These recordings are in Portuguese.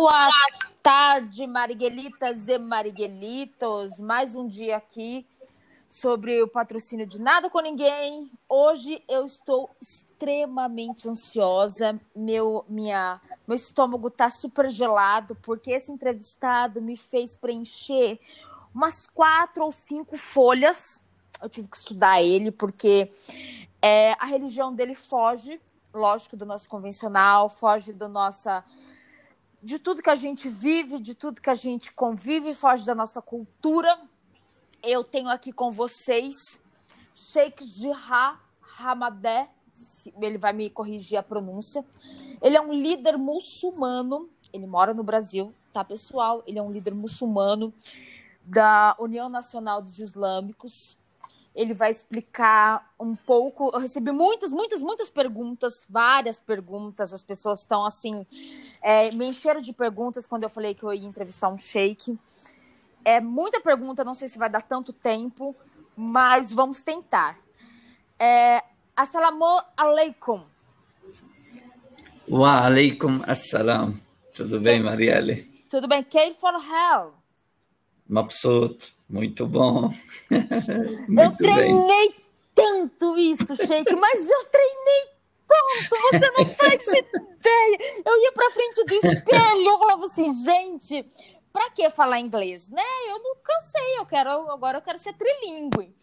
Boa tarde, Mariguelitas e Mariguelitos. Mais um dia aqui sobre o patrocínio de Nada com Ninguém. Hoje eu estou extremamente ansiosa. Meu, minha, meu estômago está super gelado porque esse entrevistado me fez preencher umas quatro ou cinco folhas. Eu tive que estudar ele porque é, a religião dele foge, lógico, do nosso convencional, foge do nossa de tudo que a gente vive, de tudo que a gente convive, foge da nossa cultura. Eu tenho aqui com vocês Sheikh Jihad Hamadé, ele vai me corrigir a pronúncia. Ele é um líder muçulmano, ele mora no Brasil, tá, pessoal? Ele é um líder muçulmano da União Nacional dos Islâmicos ele vai explicar um pouco. Eu recebi muitas, muitas, muitas perguntas, várias perguntas. As pessoas estão assim, é, me encheram de perguntas quando eu falei que eu ia entrevistar um sheik. É muita pergunta, não sei se vai dar tanto tempo, mas vamos tentar. É, assalamu alaikum. Wa alaikum assalam. Tudo bem, Marielle? Tudo bem. Care for hell. Mabsut. Muito bom. Muito eu treinei bem. tanto isso, Sheik, mas eu treinei tanto, você não faz ideia. Eu ia para frente do espelho, eu falava assim, gente, para que falar inglês, né? Eu não cansei, eu quero agora eu quero ser trilingue.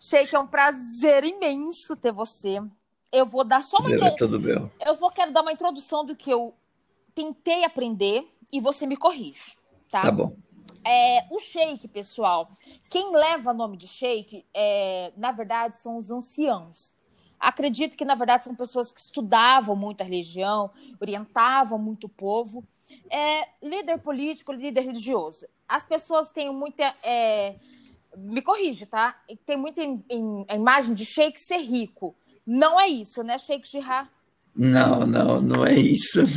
Sheik, é um prazer imenso ter você. Eu vou dar só uma introdução. Eu vou quero dar uma introdução do que eu tentei aprender e você me corrige, tá? Tá bom. É, o sheik, pessoal, quem leva nome de sheik, é, na verdade, são os anciãos. Acredito que, na verdade, são pessoas que estudavam muito a religião, orientavam muito o povo. É, líder político, líder religioso. As pessoas têm muita. É, me corrige, tá? Tem muita a imagem de sheik ser rico. Não é isso, né, Sheik Jihad? Não, não, não é isso.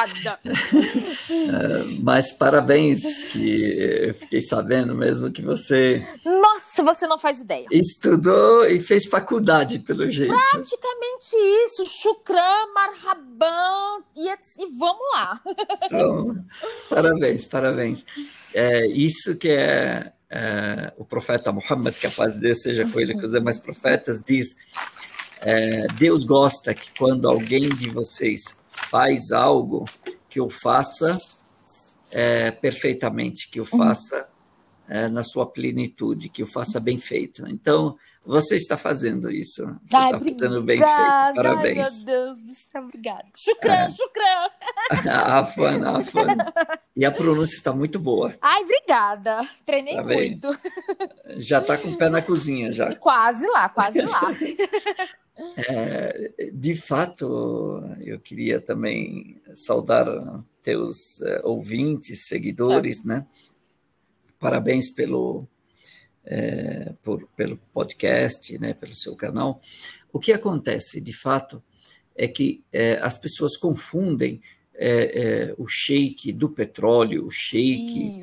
Obrigada. É, mas parabéns, que eu fiquei sabendo mesmo que você. Nossa, você não faz ideia. Estudou e fez faculdade, pelo jeito. Praticamente isso. Shukran, marhaban e, e vamos lá. Então, parabéns, parabéns. É, isso que é, é o profeta Muhammad, que a paz de Deus seja com ele, que os demais profetas, diz é, Deus gosta que quando alguém de vocês faz algo, que eu faça é, perfeitamente, que eu uhum. faça é, na sua plenitude, que eu faça bem feito. Então, você está fazendo isso. Você Ai, está fazendo bem feito. Parabéns. Ai, meu Deus do céu, obrigada. Chucrã, é. chucrã. afan, afan. E a pronúncia está muito boa. Ai, obrigada. Treinei tá muito. Já está com o pé na cozinha, já. Quase lá, quase lá. É, de fato, eu queria também saudar teus é, ouvintes, seguidores, né? Parabéns pelo, é, por, pelo podcast, né? Pelo seu canal. O que acontece, de fato, é que é, as pessoas confundem é, é, o shake do petróleo, o shake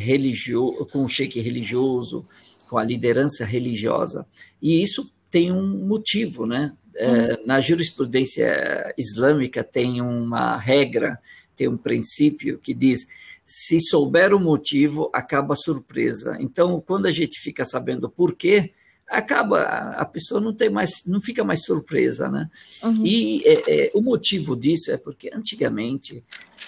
religioso, com o shake religioso, com a liderança religiosa. E isso tem um motivo, né? É, uhum. na jurisprudência islâmica tem uma regra, tem um princípio que diz se souber o motivo, acaba a surpresa. Então, quando a gente fica sabendo por quê, acaba a pessoa não tem mais, não fica mais surpresa, né? Uhum. E é, é, o motivo disso é porque antigamente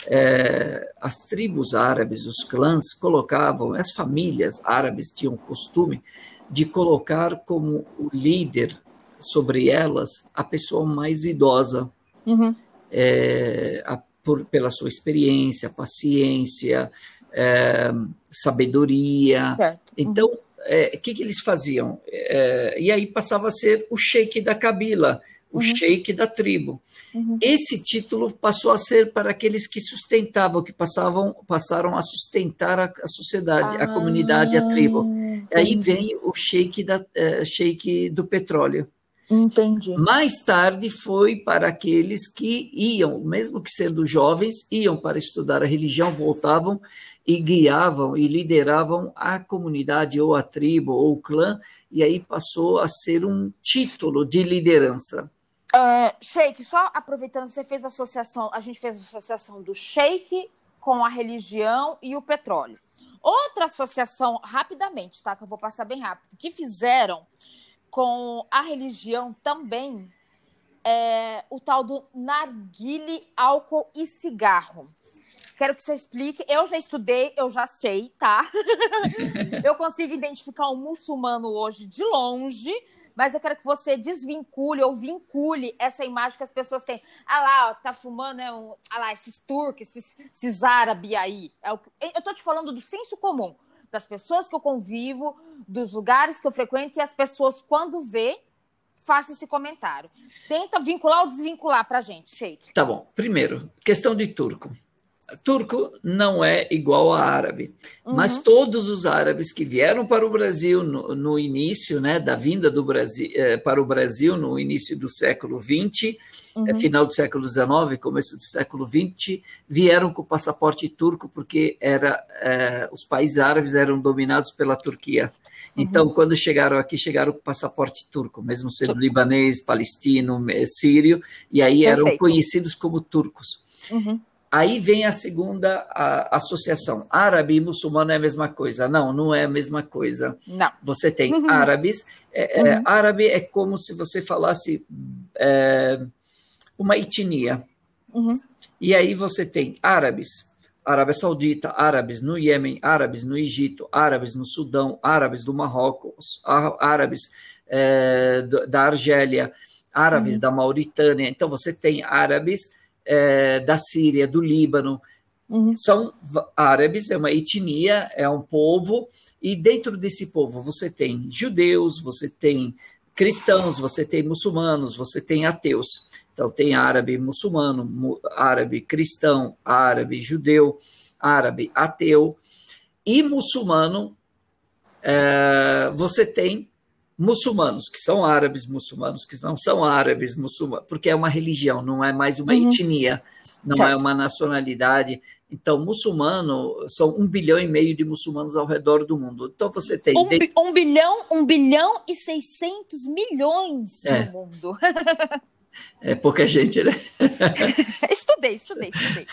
é, as tribos árabes, os clãs colocavam, as famílias árabes tinham o costume de colocar como o líder sobre elas a pessoa mais idosa, uhum. é, a, por, pela sua experiência, paciência, é, sabedoria. Uhum. Então, o é, que, que eles faziam? É, e aí passava a ser o sheik da Kabila, o uhum. sheik da tribo. Uhum. Esse título passou a ser para aqueles que sustentavam, que passavam, passaram a sustentar a, a sociedade, ah, a comunidade, a tribo. Entendi. Aí vem o sheik, da, uh, sheik do petróleo. Entendi. Mais tarde foi para aqueles que iam, mesmo que sendo jovens, iam para estudar a religião, voltavam e guiavam e lideravam a comunidade ou a tribo ou o clã, e aí passou a ser um título de liderança. Uh, shake, só aproveitando, você fez associação, a gente fez associação do shake com a religião e o petróleo. Outra associação, rapidamente, tá? Que eu vou passar bem rápido, que fizeram com a religião também é o tal do narguile, álcool e cigarro. Quero que você explique. Eu já estudei, eu já sei, tá? eu consigo identificar um muçulmano hoje de longe, mas eu quero que você desvincule ou vincule essa imagem que as pessoas têm. Ah lá, ó, tá fumando, é um, ah lá, esses turcos, esses, esses árabes aí. É o, eu tô te falando do senso comum, das pessoas que eu convivo, dos lugares que eu frequento e as pessoas, quando vê, faça esse comentário. Tenta vincular ou desvincular pra gente, Sheik. Tá bom. Primeiro, questão de turco turco não é igual a árabe, uhum. mas todos os árabes que vieram para o Brasil no, no início, né, da vinda do Brasil eh, para o Brasil no início do século XX, uhum. eh, final do século XIX, começo do século XX, vieram com passaporte turco porque era eh, os países árabes eram dominados pela Turquia. Uhum. Então, quando chegaram aqui, chegaram com passaporte turco, mesmo sendo libanês, palestino, sírio, e aí Perfeito. eram conhecidos como turcos. Uhum. Aí vem a segunda a, associação. Árabe e muçulmano é a mesma coisa. Não, não é a mesma coisa. Não. Você tem uhum. árabes. É, é, uhum. árabe é como se você falasse é, uma etnia. Uhum. E aí você tem árabes, Arábia Saudita, árabes no Iêmen, árabes no Egito, árabes no Sudão, árabes do Marrocos, árabes é, da Argélia, árabes uhum. da Mauritânia. Então você tem árabes é, da Síria, do Líbano. Uhum. São árabes, é uma etnia, é um povo, e dentro desse povo você tem judeus, você tem cristãos, você tem muçulmanos, você tem ateus. Então, tem árabe muçulmano, árabe cristão, árabe judeu, árabe ateu. E muçulmano, é, você tem muçulmanos, que são árabes muçulmanos, que não são árabes muçulmanos, porque é uma religião, não é mais uma uhum. etnia, não tá. é uma nacionalidade. Então, muçulmano são um bilhão e meio de muçulmanos ao redor do mundo. Então, você tem. Um, desde... um bilhão, um bilhão e seiscentos milhões é. no mundo. É pouca gente, né? estudei, estudei, estudei.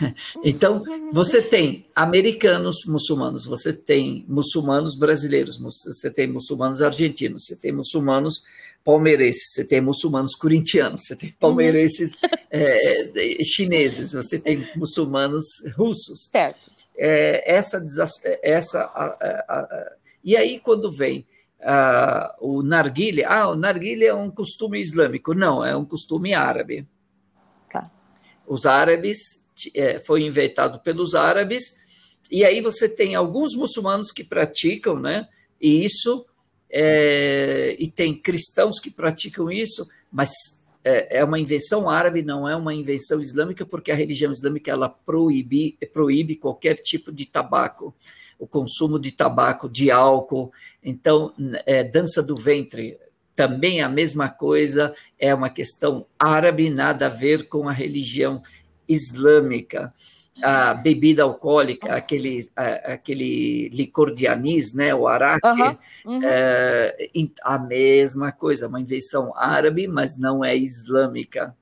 Então, você tem americanos muçulmanos, você tem muçulmanos brasileiros, você tem muçulmanos argentinos, você tem muçulmanos palmeirenses, você tem muçulmanos corintianos, você tem palmeirenses uhum. é, chineses, você tem muçulmanos russos. Certo. É, essa, essa a, a, a, e aí, quando vem uh, o narguile, ah, o narguile é um costume islâmico. Não, é um costume árabe. Tá. Os árabes, é, foi inventado pelos árabes, e aí você tem alguns muçulmanos que praticam, né? E isso, é, e tem cristãos que praticam isso, mas é, é uma invenção árabe, não é uma invenção islâmica, porque a religião islâmica ela proíbe, proíbe qualquer tipo de tabaco o consumo de tabaco, de álcool. Então, é, dança do ventre, também a mesma coisa, é uma questão árabe, nada a ver com a religião islâmica. A bebida alcoólica, aquele, aquele licor de anis, né, o araque, uhum, uhum. É, a mesma coisa, uma invenção árabe, mas não é islâmica.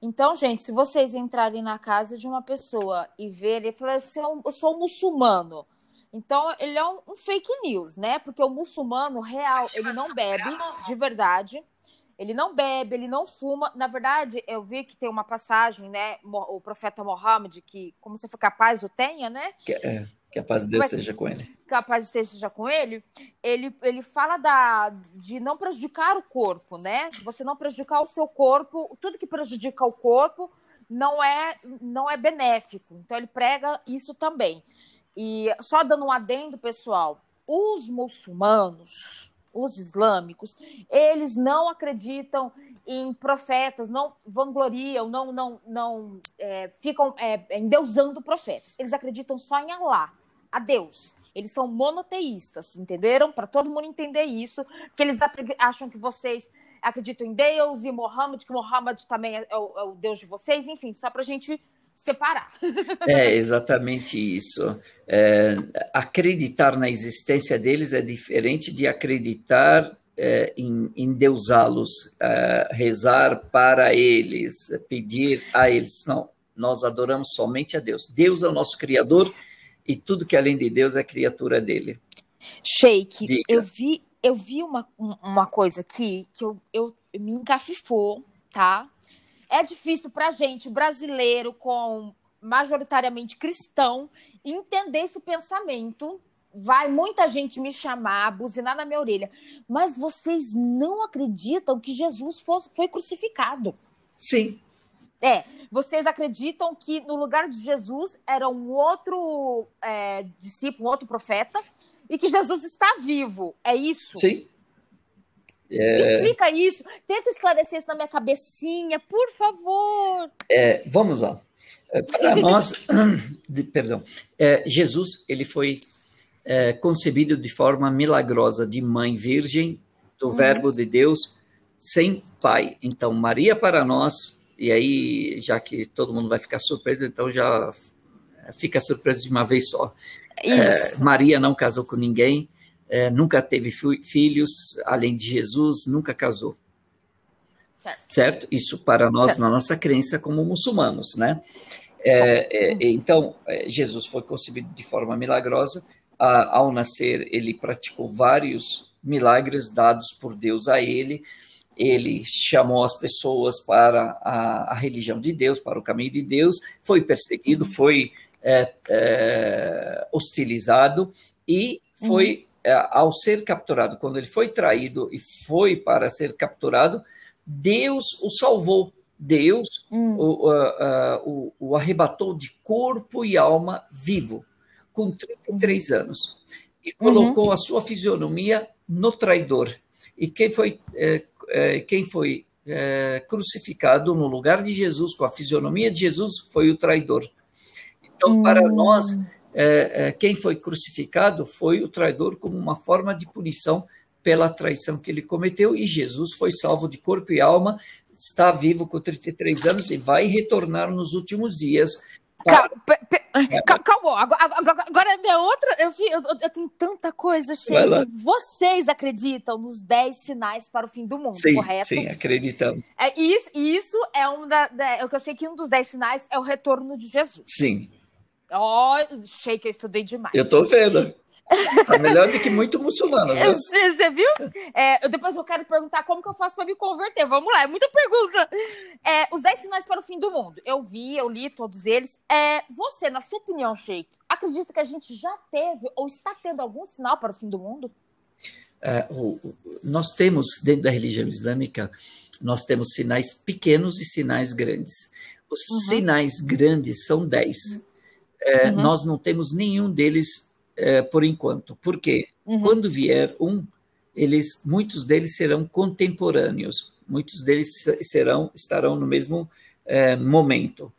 Então, gente, se vocês entrarem na casa de uma pessoa e verem, e falar, eu sou muçulmano, então, ele é um, um, fake news, né? Porque o muçulmano real, ele não bebe de verdade. Ele não bebe, ele não fuma. Na verdade, eu vi que tem uma passagem, né? O profeta Mohammed, que, como se for capaz, o tenha, né? Que, é, que a paz de Deus seja com ele. Que a paz de Deus seja com ele. Ele, ele fala da, de não prejudicar o corpo, né? Você não prejudicar o seu corpo. Tudo que prejudica o corpo não é, não é benéfico. Então, ele prega isso também. E só dando um adendo, pessoal, os muçulmanos, os islâmicos, eles não acreditam em profetas, não vangloriam, não, não, não é, ficam é, endeusando profetas. Eles acreditam só em Allah, a Deus. Eles são monoteístas, entenderam? Para todo mundo entender isso, que eles acham que vocês acreditam em Deus e Mohammed, que Mohammed também é, é, o, é o Deus de vocês, enfim, só para a gente separar. É exatamente isso. É, acreditar na existência deles é diferente de acreditar é, endeusá-los, é, rezar para eles, pedir a eles. Não, nós adoramos somente a Deus. Deus é o nosso Criador e tudo que além de Deus é criatura dele. Sheik, eu vi, eu vi uma, uma coisa aqui que eu, eu me encafifou, tá? É difícil para gente, brasileiro, com majoritariamente cristão, entender esse pensamento. Vai muita gente me chamar, buzinar na minha orelha. Mas vocês não acreditam que Jesus foi, foi crucificado? Sim. É, vocês acreditam que no lugar de Jesus era um outro é, discípulo, um outro profeta, e que Jesus está vivo. É isso? Sim. É... Explica isso. Tenta esclarecer isso na minha cabecinha, por favor. É, vamos lá. É, Para nós, de, perdão, é, Jesus ele foi é, concebido de forma milagrosa de mãe virgem do uhum. Verbo de Deus sem pai. Então Maria para nós e aí já que todo mundo vai ficar surpreso, então já fica surpreso de uma vez só. É, Maria não casou com ninguém, é, nunca teve filhos, além de Jesus, nunca casou. Certo? certo? Isso para nós, certo. na nossa crença como muçulmanos, né? É, é então, é, Jesus foi concebido de forma milagrosa. A, ao nascer, ele praticou vários milagres dados por Deus a ele. Ele chamou as pessoas para a, a religião de Deus, para o caminho de Deus. Foi perseguido, foi é, é, hostilizado e foi é, ao ser capturado, quando ele foi traído e foi para ser capturado, Deus o salvou. Deus hum. o, o, o, arrebatou de corpo e alma vivo, com 33 uhum. anos, e colocou uhum. a sua fisionomia no traidor. E quem foi, é, é, quem foi é, crucificado no lugar de Jesus, com a fisionomia de Jesus, foi o traidor. Então, para hum. nós, é, é, quem foi crucificado foi o traidor como uma forma de punição pela traição que ele cometeu, e Jesus foi salvo de corpo e alma, está vivo com 33 anos e vai retornar nos últimos dias. Para... Calma, calma, agora, agora é minha outra. Eu, eu, eu, tenho tanta coisa cheia. Vocês acreditam nos 10 sinais para o fim do mundo, sim, correto? Sim, acreditamos. É, isso, isso é um da, da. Eu sei que um dos 10 sinais é o retorno de Jesus. Sim. Ó, oh, achei que eu estudei demais. Eu tô vendo. Tá melhor do que muito muçulmano. Né? Você viu? É, depois eu quero perguntar como que eu faço para me converter. Vamos lá, é muita pergunta. É, os 10 sinais para o fim do mundo. Eu vi, eu li todos eles. É, você, na sua opinião, Sheik, acredita que a gente já teve ou está tendo algum sinal para o fim do mundo? É, o, o, nós temos, dentro da religião islâmica, nós temos sinais pequenos e sinais grandes. Os uhum. sinais grandes são 10. Uhum é, uhum. nós não temos nenhum deles é, por enquanto. Por quê? Uhum. Quando vier um, eles, muitos deles serão contemporâneos, muitos deles serão estarão no mesmo é, momento.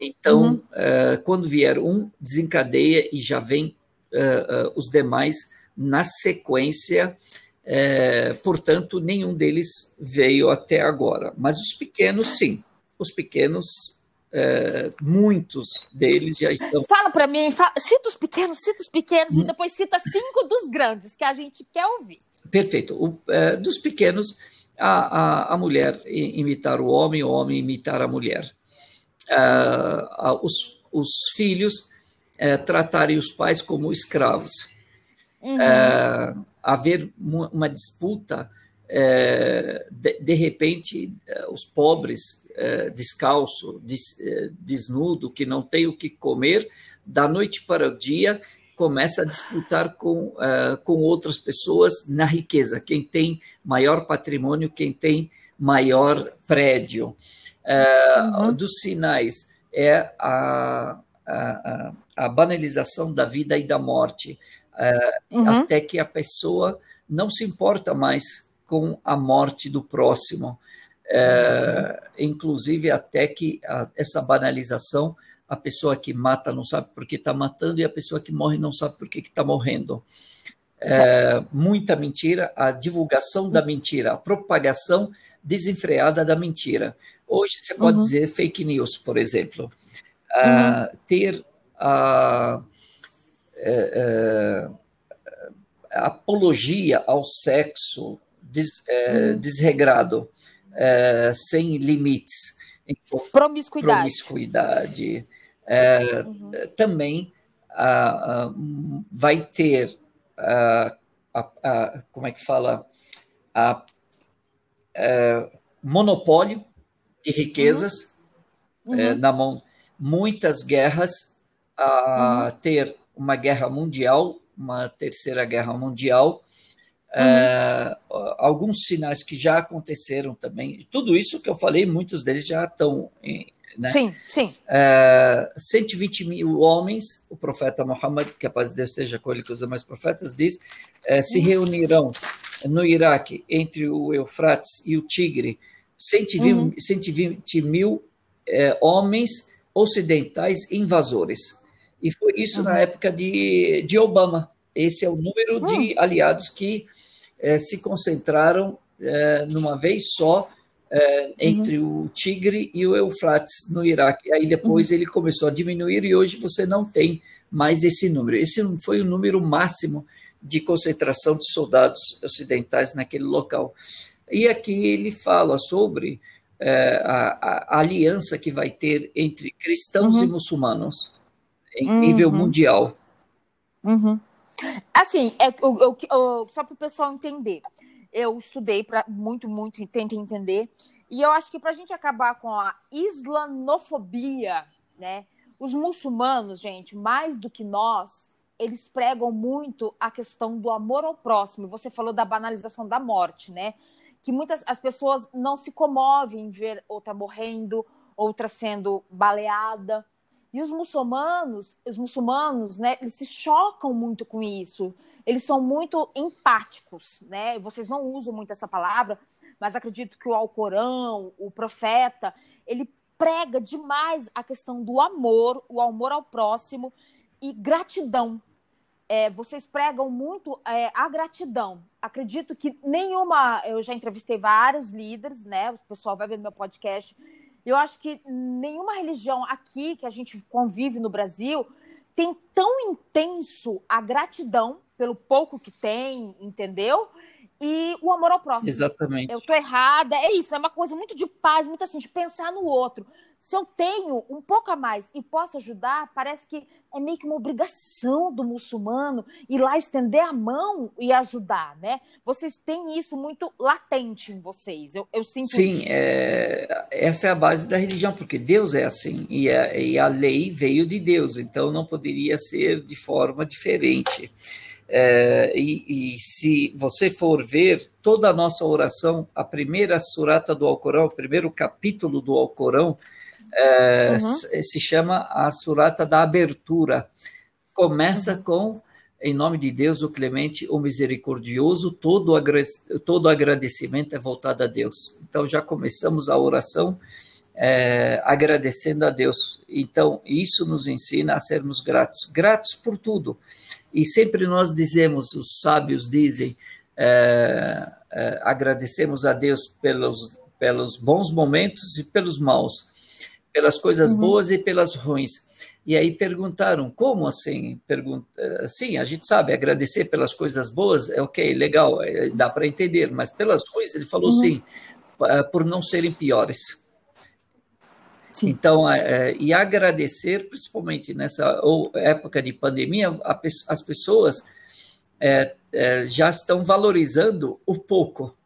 Então, uhum. É, quando vier um, desencadeia e já vem é, é, os demais na sequência. portanto, nenhum deles veio até agora. Mas os pequenos, sim. Os pequenos é, muitos deles já estão. Fala para mim, fala, cita os pequenos, cita os pequenos hum. e depois cita cinco dos grandes que a gente quer ouvir. Perfeito. O, é, dos pequenos, a, a, a, mulher imitar o homem, o homem imitar a mulher. É, os, os filhos é, tratarem os pais como escravos. Uhum. É, haver uma disputa é, de, de, repente, é, os pobres, descalço, des, é, desnudo, que não tem o que comer, da noite para o dia, começa a disputar com, uh, com outras pessoas na riqueza. Quem tem maior patrimônio, quem tem maior prédio. Uh, uhum. Dos sinais é a, a, a, banalização da vida e da morte, uh, uhum. até que a pessoa não se importa mais com a morte do próximo. É, inclusive, até que a, essa banalização, a pessoa que mata não sabe por que está matando e a pessoa que morre não sabe por que está morrendo. É, muita mentira, a divulgação da mentira, a propagação desenfreada da mentira. Hoje você pode uhum. dizer fake news, por exemplo. Uh, ter a, é, é, apologia ao sexo des, é, uhum. desregrado, é, sem limites. Promiscuidade. Promiscuidade. É, uhum. Também vai ter, a, a, como é que fala, a, monopólio de riquezas uhum. É, na mão, muitas guerras, a uhum. ter uma guerra mundial, uma terceira guerra mundial, uhum. alguns sinais que já aconteceram também. Tudo isso que eu falei, muitos deles já estão em, né? Sim, sim. É, 120 mil homens, o profeta Muhammad, que a paz de Deus esteja com ele que os demais profetas, diz, é, se reunirão no Iraque entre o Eufrates e o Tigre, 120, uhum. 120 mil é, homens ocidentais invasores. E foi isso uhum. na época de, de Obama. Esse é o número de hum. aliados que é, se concentraram é, numa vez só entre uhum. o Tigre e o Eufrates no Iraque. Aí depois uhum. ele começou a diminuir e hoje você não tem mais esse número. Esse foi o número máximo de concentração de soldados ocidentais naquele local. E aqui ele fala sobre a, a, aliança que vai ter entre cristãos uhum. e muçulmanos em nível uhum. mundial. Uhum. Assim, é, eu, eu, eu, só para o pessoal entender, eu estudei para muito, muito, tentei entender, e eu acho que para a gente acabar com a islamofobia, né? Os muçulmanos, gente, mais do que nós, eles pregam muito a questão do amor ao próximo. Você falou da banalização da morte, né? Que muitas as pessoas não se comovem em ver outra morrendo, outra sendo baleada. E os muçulmanos, os muçulmanos, né, eles se chocam muito com isso. Eles são muito empáticos, né? Vocês não usam muito essa palavra, mas acredito que o Alcorão, o profeta, ele prega demais a questão do amor, o amor ao próximo e gratidão. É, vocês pregam muito é, a gratidão. Acredito que nenhuma. Eu já entrevistei vários líderes, né? O pessoal vai ver no meu podcast eu acho que nenhuma religião aqui que a gente convive no Brasil tem tão intenso a gratidão pelo pouco que tem, entendeu? E o amor ao próximo. Exatamente. Eu tô errada, é isso, é uma coisa muito de paz, muito assim, de pensar no outro se eu tenho um pouco a mais e posso ajudar, parece que é meio que uma obrigação do muçulmano ir lá estender a mão e ajudar, né? Vocês têm isso muito latente em vocês, eu, eu sinto Sim, é, essa é a base da religião, porque Deus é assim, e a, e a lei veio de Deus, então não poderia ser de forma diferente. É, e, e, se você for ver toda a nossa oração, a primeira surata do Alcorão, o primeiro capítulo do Alcorão, é, uhum. se chama a surata da abertura. Começa uhum. com em nome de Deus, o clemente, o misericordioso, todo, todo agradecimento é voltado a Deus. Então, já começamos a oração é, agradecendo a Deus. Então, isso nos ensina a sermos gratos, gratos por tudo. E sempre nós dizemos, os sábios dizem, é, é, agradecemos a Deus pelos, pelos bons momentos e pelos maus pelas coisas uhum. boas e pelas ruins. E aí perguntaram, como assim? Pergunta, sim, a gente sabe, agradecer pelas coisas boas é ok, legal, é, dá para entender, mas pelas ruins ele falou uhum. sim, por não serem piores. Sim. Então, é, e agradecer, principalmente nessa época de pandemia, a, as pessoas é, é, já estão valorizando o pouco,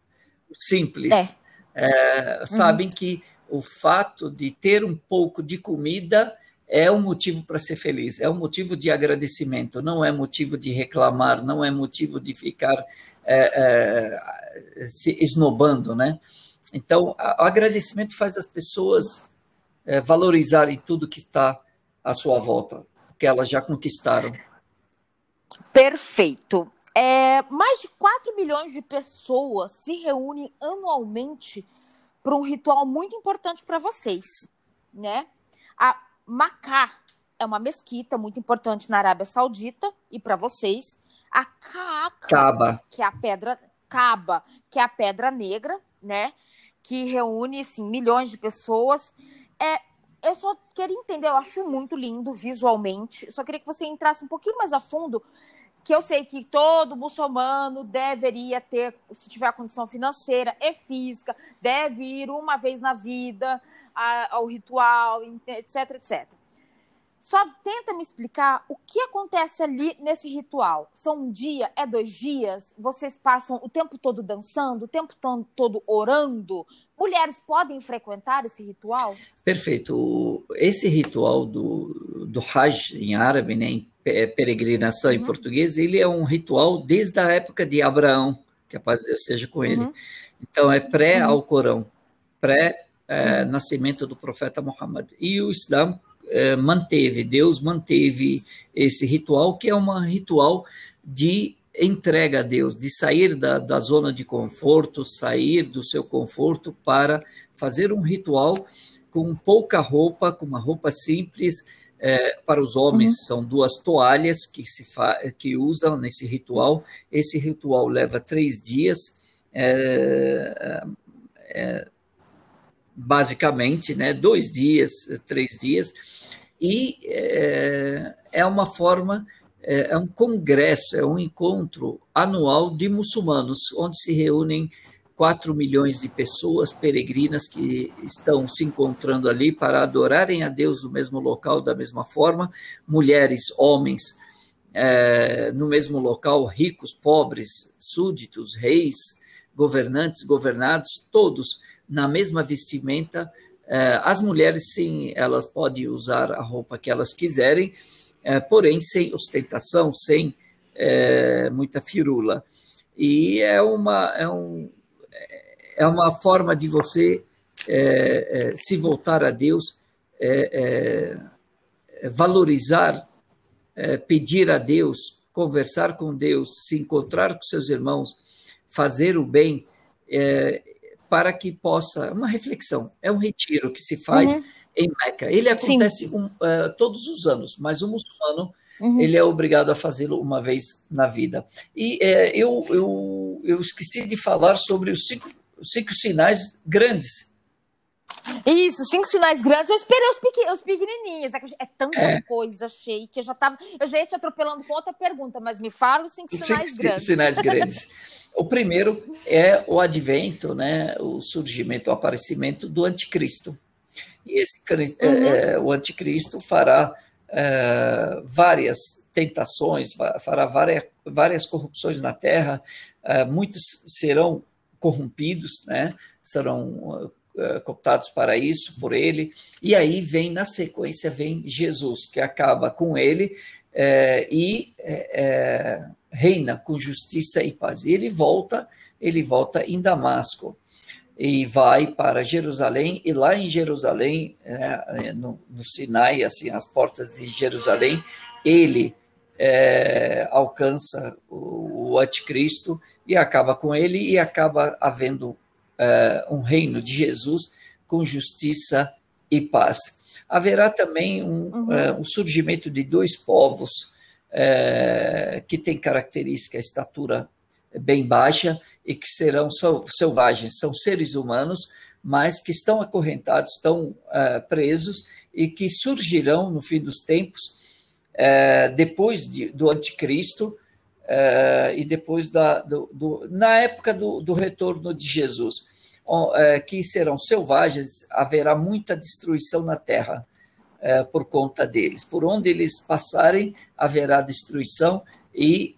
o simples. É. Uhum. Sabem que o fato de ter um pouco de comida é um motivo para ser feliz, é um motivo de agradecimento, não é motivo de reclamar, não é motivo de ficar é, é, se esnobando, né? Então, o agradecimento faz as pessoas é, valorizarem tudo que está à sua volta, que elas já conquistaram. Perfeito. É, mais de 4 milhões de pessoas se reúnem anualmente para um ritual muito importante para vocês, né? A Macá é uma mesquita muito importante na Arábia Saudita e para vocês. A Kaaba, que é a pedra Kaaba, que é a pedra negra, né? Que reúne assim, milhões de pessoas. É, eu só queria entender, eu acho muito lindo visualmente. Eu só queria que você entrasse um pouquinho mais a fundo que eu sei que todo muçulmano deveria ter, se tiver a condição financeira e física, deve ir uma vez na vida ao ritual, etc, etc. Só tenta me explicar o que acontece ali nesse ritual. São um dia, é dois dias? Vocês passam o tempo todo dançando, o tempo todo orando? Mulheres podem frequentar esse ritual? Perfeito. Esse ritual do, do Hajj em árabe, né, em peregrinação uhum. em português, ele é um ritual desde a época de Abraão, que a paz de Deus seja com ele. Uhum. Então, é pré-Alcorão, uhum. pré-nascimento do profeta Muhammad. E o Islã é, manteve, Deus manteve esse ritual, que é um ritual de entrega a Deus, de sair da, da zona de conforto, sair do seu conforto para fazer um ritual com pouca roupa, com uma roupa simples. É, para os homens uhum. são duas toalhas que se que usam nesse ritual. Esse ritual leva três dias. É, é, basicamente, né, dois dias, três dias, e é, é uma forma, é, é, um congresso, é um encontro anual de muçulmanos, onde se reúnem 4 milhões de pessoas peregrinas que estão se encontrando ali para adorarem a Deus no mesmo local, da mesma forma, mulheres, homens, é, no mesmo local, ricos, pobres, súditos, reis, governantes, governados, todos na mesma vestimenta, é, as mulheres, sim, elas podem usar a roupa que elas quiserem, é, porém sem ostentação, sem é, muita firula. E é uma, é, um, é uma forma de você se voltar a Deus, valorizar, pedir a Deus, conversar com Deus, se encontrar com seus irmãos, fazer o bem, para que possa. Uma reflexão, é um retiro que se faz uhum. Em Meca. Ele acontece um, uh, todos os anos, mas o muçulmano. Uhum. Ele é obrigado a fazê-lo uma vez na vida. E é, eu, eu, eu esqueci de falar sobre os cinco, cinco sinais grandes isso, cinco sinais grandes. Eu esperei os, pequ... os pequenininhos. É, é tanta é. coisa, achei, que eu já tava. Eu já ia te atropelando com outra pergunta, mas me fala os cinco sinais cinco grandes. Sinais grandes. O primeiro é o advento, né, o surgimento, o aparecimento do anticristo. E esse, é, uhum. é, o anticristo fará é, várias tentações, fará várias, várias corrupções na terra, é, muitos serão corrompidos, né, serão é, cooptados para isso por ele, e aí vem, na sequência, vem Jesus, que acaba com ele é, e reina com justiça e paz. E ele volta, ele volta em Damasco e vai para Jerusalém e lá em Jerusalém, é, no, no, Sinai, assim, as portas de Jerusalém, ele é, alcança o, o, anticristo e acaba com ele e acaba havendo é, um reino de Jesus com justiça e paz. Haverá também um, uhum. Um surgimento de dois povos que tem característica, estatura bem baixa e que serão selvagens, são seres humanos, mas que estão acorrentados, estão é, presos e que surgirão no fim dos tempos, é, depois de, do anticristo é, e depois da, do, do, na época do, do, retorno de Jesus, que serão selvagens, haverá muita destruição na terra por conta deles. Por onde eles passarem, haverá destruição e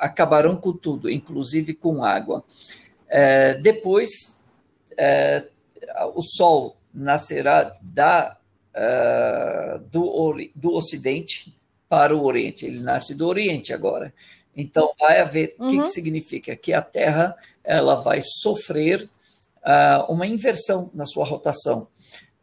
acabarão com tudo, inclusive com água. É, depois, é, o sol nascerá da, é, do, do Ocidente para o Oriente. Ele nasce do Oriente agora. Então, vai haver. O uhum. que, que, significa? Que a Terra ela vai sofrer uh, uma inversão na sua rotação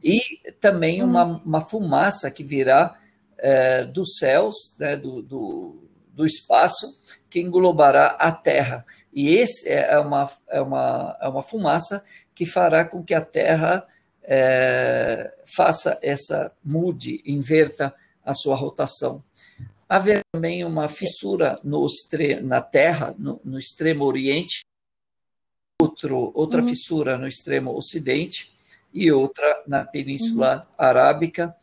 e também uhum. uma, uma fumaça que virá é, dos céus, né, do, do, do, espaço, que englobará a Terra. E esse é, é uma, é uma, é uma fumaça que fará com que a Terra é, faça essa, mude, inverta a sua rotação. Haverá também uma fissura no, na Terra, no, no extremo oriente, outro, outra uhum. fissura no extremo ocidente, e outra na Península uhum. Arábica.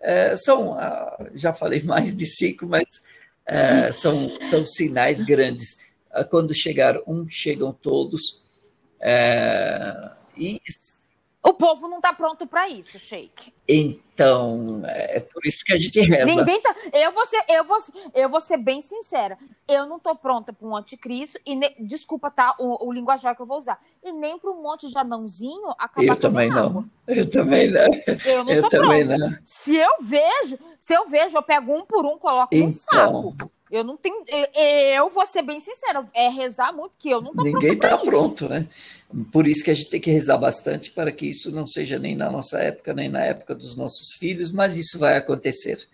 É, são, ah, já falei mais de cinco, mas é, são, são sinais grandes. Ah, quando chegar um, chegam todos. É, e o povo não está pronto para isso, Sheik. Então, é por isso que a gente reza. Ninguém tá. Eu vou ser, eu vou, eu vou ser bem sincera. Eu não estou pronta para um anticristo e ne... desculpa tá o, o linguajar que eu vou usar e nem para um monte de anãozinho acabar Eu também não. Eu também não. Eu não eu também pronta. não. Se eu vejo, se eu vejo, eu pego um por um, coloco então, no saco. Eu não tenho. Eu vou ser bem sincera, é rezar muito, porque eu não tô Ninguém está pronto, né? Por isso que a gente tem que rezar bastante para que isso não seja nem na nossa época, nem na época dos nossos filhos, mas isso vai acontecer.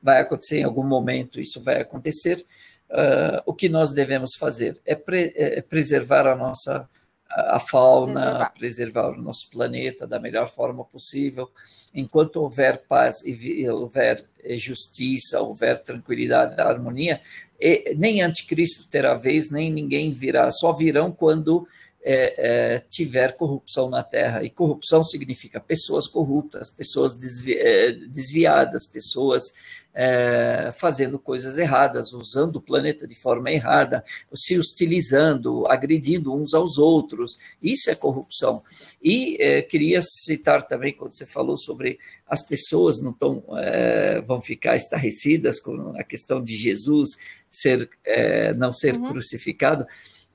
Vai acontecer em algum momento, isso vai acontecer. Uh, o que nós devemos fazer é, pre é preservar a nossa a fauna, preservar. preservar. o nosso planeta da melhor forma possível. Enquanto houver paz e houver justiça, houver tranquilidade, harmonia, nem anticristo terá vez, nem ninguém virá, só virão quando é, é, tiver corrupção na Terra. E corrupção significa pessoas corruptas, pessoas desvi é, desviadas, pessoas é, fazendo coisas erradas, usando o planeta de forma errada, se hostilizando, agredindo uns aos outros. Isso é corrupção. E é, queria citar também, quando você falou sobre as pessoas não tão, é, vão ficar estarrecidas com a questão de Jesus ser, é, não ser uhum. crucificado.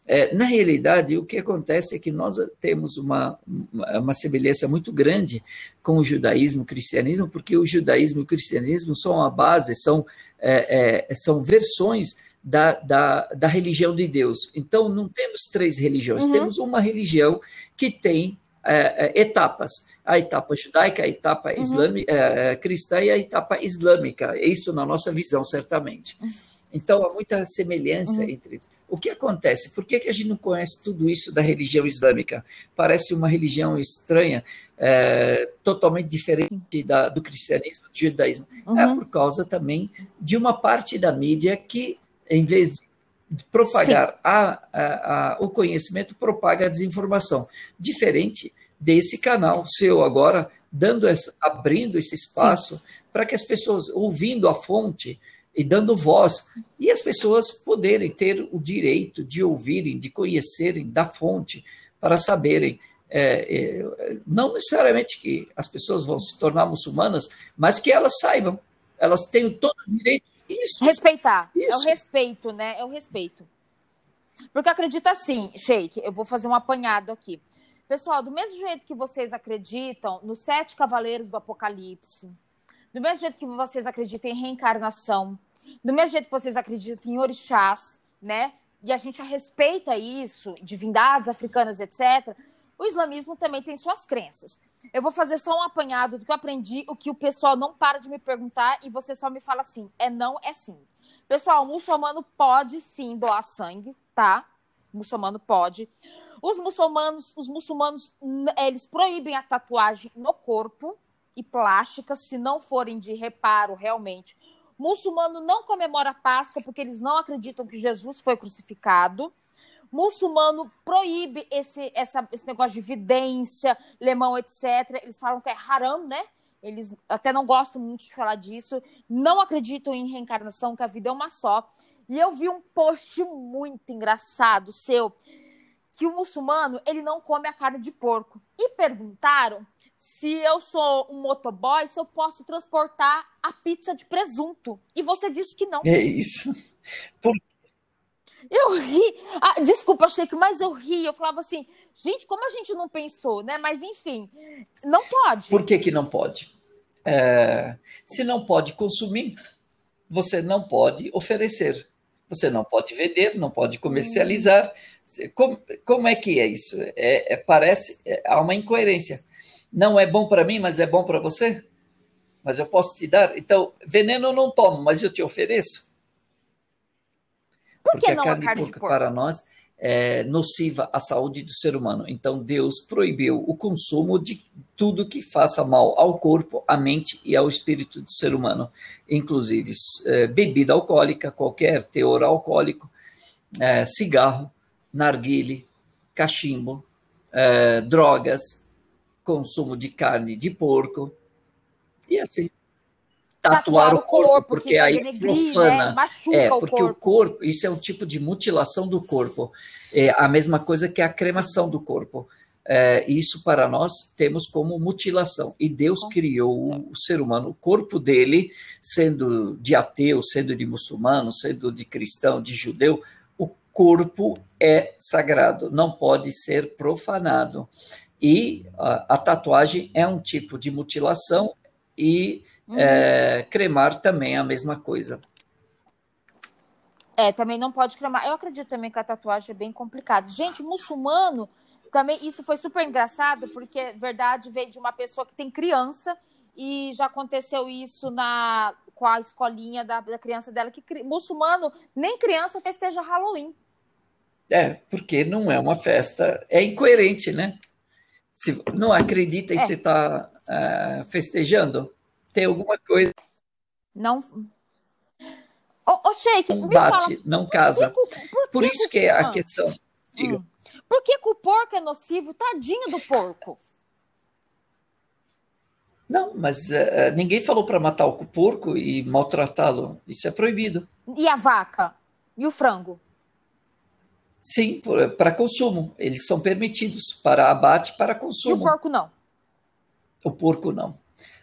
É, na realidade, o que acontece é que nós temos uma, uma semelhança muito grande com o judaísmo e o cristianismo, porque o judaísmo e o cristianismo são a base, são, é, é, são versões da, da, da, religião de Deus. Então, não temos três religiões, uhum. temos uma religião que tem é, é, etapas. A etapa judaica, a etapa uhum. islâmica, é, cristã e a etapa islâmica. Isso na nossa visão, certamente. Então, há muita semelhança uhum. entre eles. O que acontece? Por que, que a gente não conhece tudo isso da religião islâmica? Parece uma religião estranha, é, totalmente diferente da, do cristianismo, do judaísmo. É uhum. É por causa também de uma parte da mídia que, em vez de propagar a, a, a, o conhecimento, propaga a desinformação. Diferente desse canal seu agora, dando essa, abrindo esse espaço para que as pessoas, ouvindo a fonte, e dando voz, e as pessoas poderem ter o direito de ouvirem, de conhecerem da fonte, para saberem. É, é, não necessariamente que as pessoas vão se tornar muçulmanas, mas que elas saibam, elas têm todo o direito. Isso. Respeitar. Isso. É o respeito, né? É o respeito. Porque acredita assim, Sheik, eu vou fazer um apanhado aqui. Pessoal, do mesmo jeito que vocês acreditam nos sete cavaleiros do Apocalipse, do mesmo jeito que vocês acreditam em reencarnação, do mesmo jeito que vocês acreditam em orixás, né? E a gente respeita isso, divindades africanas, etc. O islamismo também tem suas crenças. Eu vou fazer só um apanhado do que eu aprendi, o que o pessoal não para de me perguntar e você só me fala assim: é não, é sim. Pessoal, o muçulmano pode sim doar sangue, tá? O muçulmano pode. Os muçulmanos, os muçulmanos, eles proíbem a tatuagem no corpo, e plásticas, se não forem de reparo realmente. Muçulmano não comemora Páscoa porque eles não acreditam que Jesus foi crucificado. Muçulmano proíbe esse, essa, esse negócio de evidência, lemão, etc. Eles falam que é haram, né? Eles até não gostam muito de falar disso. Não acreditam em reencarnação, que a vida é uma só. E eu vi um post muito engraçado seu que o muçulmano ele não come a carne de porco. E perguntaram se eu sou um motoboy, se eu posso transportar a pizza de presunto. E você disse que não. É isso. Por... Eu ri. Ah, desculpa, Sheik, mas eu ri. Eu falava assim, gente, como a gente não pensou, né? Mas enfim, não pode. Por que, que não pode? É... Se não pode consumir, você não pode oferecer. Você não pode vender, não pode comercializar. Como, como é que é isso? É, é parece é, há uma incoerência não é bom para mim, mas é bom para você? Mas eu posso te dar? Então, veneno eu não tomo, mas eu te ofereço. Por que Porque não a carne, a carne de porco para nós é nociva à saúde do ser humano. Então, Deus proibiu o consumo de tudo que faça mal ao corpo, à mente e ao espírito do ser humano, inclusive é, bebida alcoólica, qualquer teor alcoólico, é, cigarro, narguile, cachimbo, é, drogas, consumo de carne de porco, e assim. tatuar, o corpo, corpo porque aí denegrir, profana. Né? É, porque o corpo. o corpo, isso é um tipo de mutilação do corpo. É a mesma coisa que a cremação do corpo. É, isso para nós temos como mutilação. E Deus criou o ser humano, o corpo dele, sendo de ateu, sendo de muçulmano, sendo de cristão, de judeu, o corpo é sagrado, não pode ser profanado. E a, a tatuagem é um tipo de mutilação e uhum. é, cremar também é a mesma coisa. É, também não pode cremar. Eu acredito também que a tatuagem é bem complicada. Gente, muçulmano também isso foi super engraçado, porque verdade veio de uma pessoa que tem criança e já aconteceu isso na com a escolinha da, da criança dela, que muçulmano nem criança festeja Halloween. É, porque não é uma festa, é incoerente, né? Se não acredita e é. você está uh, é, festejando, tem alguma coisa. Não. Ô, ô Sheik, não bate, fala, não casa. Por, que, por, por isso que, que é a ah, questão. Diga. Hum. Por que, que o porco é nocivo? Tadinho do porco. Não, mas uh, ninguém falou para matar o porco e maltratá-lo. Isso é proibido. E a vaca? E o frango? Sim, para consumo. Eles são permitidos para abate para consumo. E o porco não? O porco não.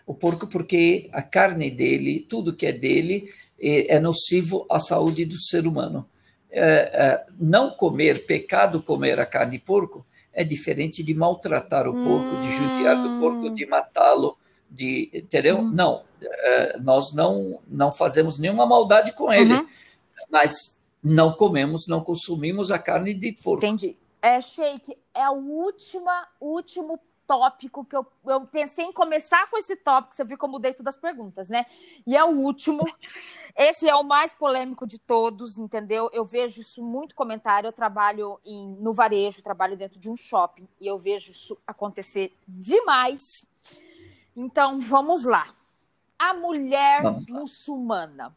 O porco, porque a carne dele, tudo que é dele, é, é nocivo à saúde do ser humano é, é, não comer, pecado comer a carne de porco, é diferente de maltratar o porco, hum. de judiar do porco, hum. de matá-lo, de entendeu? Hum. Não, é, nós não não fazemos nenhuma maldade com ele, uhum. mas não comemos, não consumimos a carne de porco. Entendi. É, Sheik, é o última, último tópico que eu, eu pensei em começar com esse tópico, você viu como mudei todas as perguntas, né? E é o último. Esse é o mais polêmico de todos, entendeu? Eu vejo isso muito comentário. Eu trabalho em, no varejo, trabalho dentro de um shopping e eu vejo isso acontecer demais. Então, vamos lá. A mulher lá. muçulmana.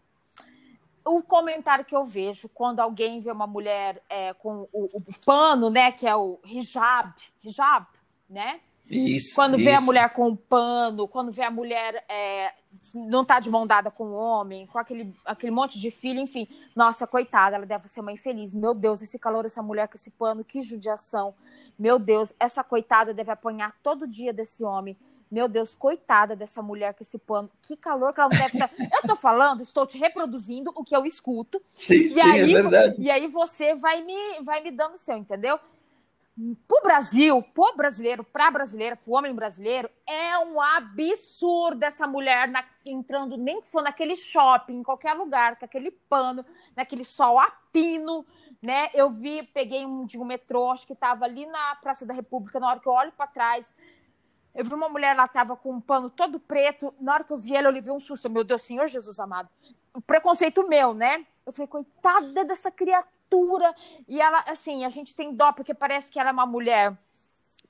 O comentário que eu vejo quando alguém vê uma mulher é, com o, o, pano, né, que é o hijab, hijab, né? Isso, quando isso. vê a mulher com o pano, quando vê a mulher é, não tá de mão dada com o homem, com aquele, aquele monte de filho, enfim. Nossa, coitada, ela deve ser uma infeliz. Meu Deus, esse calor, essa mulher com esse pano, que judiação. Meu Deus, essa coitada deve apanhar todo dia desse homem. Meu Deus, coitada dessa mulher com esse pano. Que calor que ela deve estar. Eu tô falando, estou te reproduzindo o que eu escuto. Sim, e sim, é aí, é verdade. E aí você vai me, vai me dando o seu, entendeu? pro Brasil, pro brasileiro, pra brasileira, pro homem brasileiro, é um absurdo essa mulher na, entrando, nem que for naquele shopping, em qualquer lugar, com aquele pano, naquele sol a pino, né? Eu vi, peguei um de um metrô, acho que tava ali na Praça da República, na hora que eu olho para trás, eu vi uma mulher lá, tava com um pano todo preto, na hora que eu vi ela, eu levei um susto, meu Deus, Senhor Jesus amado. O preconceito meu, né? Eu falei, coitada dessa criatura. E ela, assim, a gente tem dó porque parece que ela é uma mulher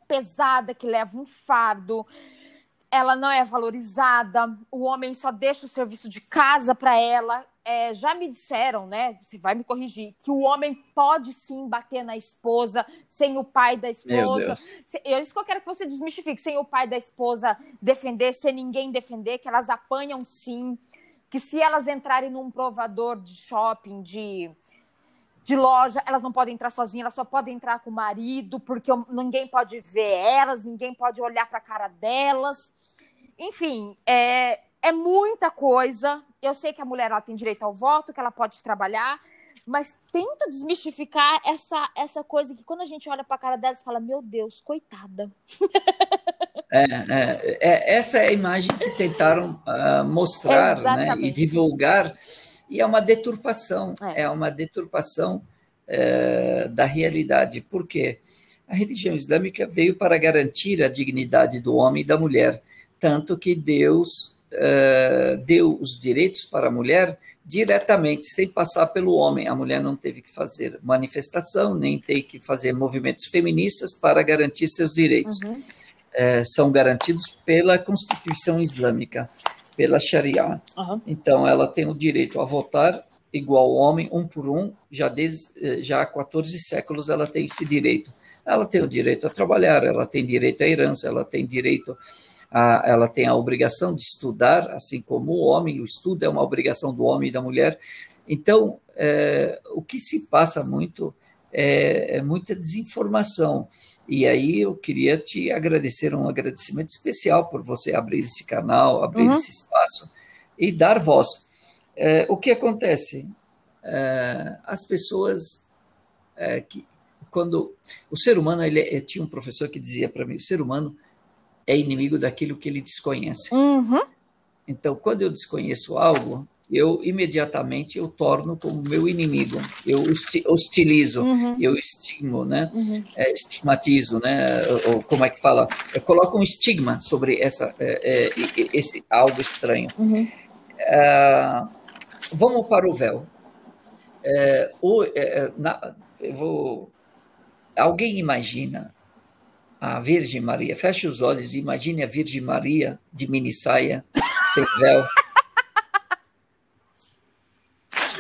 pesada, que leva um fardo. Ela não é valorizada. O homem só deixa o serviço de casa para ela. É, já me disseram, né? Você vai me corrigir, que o homem pode sim bater na esposa sem o pai da esposa. É isso que eu quero que você desmistifique, sem o pai da esposa defender, sem ninguém defender, que elas apanham sim. Que se elas entrarem num provador de shopping, de, de loja, elas não podem entrar sozinhas, elas só podem entrar com o marido, porque ninguém pode ver elas, ninguém pode olhar para a cara delas. Enfim, é, é muita coisa. Eu sei que a mulher ela tem direito ao voto, que ela pode trabalhar, mas tenta desmistificar essa, essa coisa que quando a gente olha para a cara delas, fala: Meu Deus, coitada. É, é, é, essa é a imagem que tentaram uh, mostrar né, e divulgar e é uma deturpação, é, é uma deturpação é, da realidade. Por quê? A religião islâmica veio para garantir a dignidade do homem e da mulher, tanto que Deus é, deu os direitos para a mulher diretamente, sem passar pelo homem. A mulher não teve que fazer manifestação, nem teve que fazer movimentos feministas para garantir seus direitos. Uhum. É, são garantidos pela Constituição Islâmica pela Sharia. Uhum. Então, ela tem o direito a votar igual ao homem, um por um, já, desde, eh, já há 14 séculos ela tem esse direito. Ela tem o direito a trabalhar, ela tem direito à herança, ela tem direito a, ela tem a obrigação de estudar, assim como o homem, o estudo é uma obrigação do homem e da mulher. Então, é, o que se passa muito é, é muita desinformação. E aí eu queria te agradecer, um agradecimento especial por você abrir esse canal, abrir uhum. esse espaço e dar voz. É, o que acontece? É, as pessoas é, que quando o ser humano ele é, tinha um professor que dizia para mim o ser humano é inimigo daquilo que ele desconhece. Uhum. Então quando eu desconheço algo eu imediatamente eu torno como meu inimigo, eu hostilizo, uhum. eu estimo, né? Uhum. É, estigmatizo, né? Ou, como é que fala? Eu coloco um estigma sobre essa, é, é, esse algo estranho. Uhum. É, vamos para o véu. É, o, é, na, eu vou. Alguém imagina a Virgem Maria? Feche os olhos e imagine a Virgem Maria de mini saia, sem véu.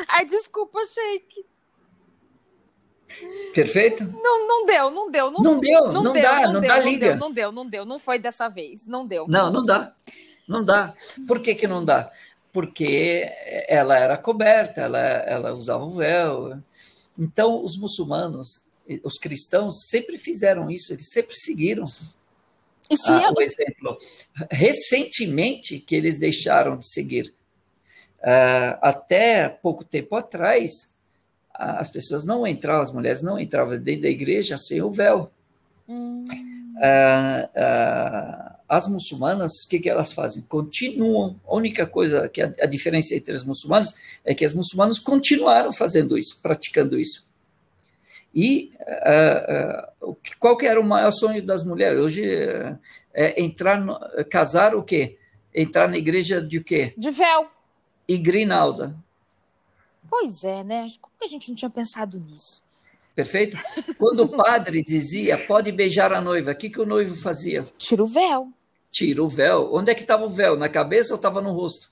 Ai, desculpa, Shake. Perfeito? Não, não deu, não deu. Não, não deu, não, não deu, dá, não, não deu, dá não liga. Deu, não deu, não deu, não foi dessa vez, não deu. Não, não dá, não dá. Por que que não dá? Porque ela era coberta, ela, ela usava o véu. Então, os muçulmanos, os cristãos sempre fizeram isso, eles sempre seguiram. E se ah, eu... exemplo, recentemente que eles deixaram de seguir Uh, até pouco tempo atrás, as pessoas não entravam, as mulheres não entravam dentro da igreja sem o véu. Hum. Uh, uh, as muçulmanas, o que, que elas fazem? Continuam. A única coisa que a, a diferença entre as muçulmanas é que as muçulmanas continuaram fazendo isso, praticando isso. E qual que era o maior sonho das mulheres? Hoje é entrar, no, casar o quê? Entrar na igreja de quê? De véu e Grinalda. Pois é, né? Como que a gente não tinha pensado nisso? Perfeito? Quando o padre dizia, pode beijar a noiva, o que, que o noivo fazia? Tira o véu. Tira o véu. Onde é que estava o véu? Na cabeça ou estava no rosto?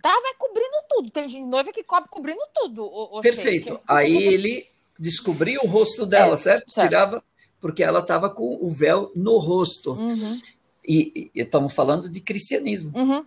Tava cobrindo tudo. Tem noiva que cobre cobrindo tudo. O, o Perfeito. Aí ele descobria o rosto dela, é, certo? certo? Tirava, porque ela estava com o véu no rosto. Uhum. E, e, estamos falando de cristianismo. Uhum.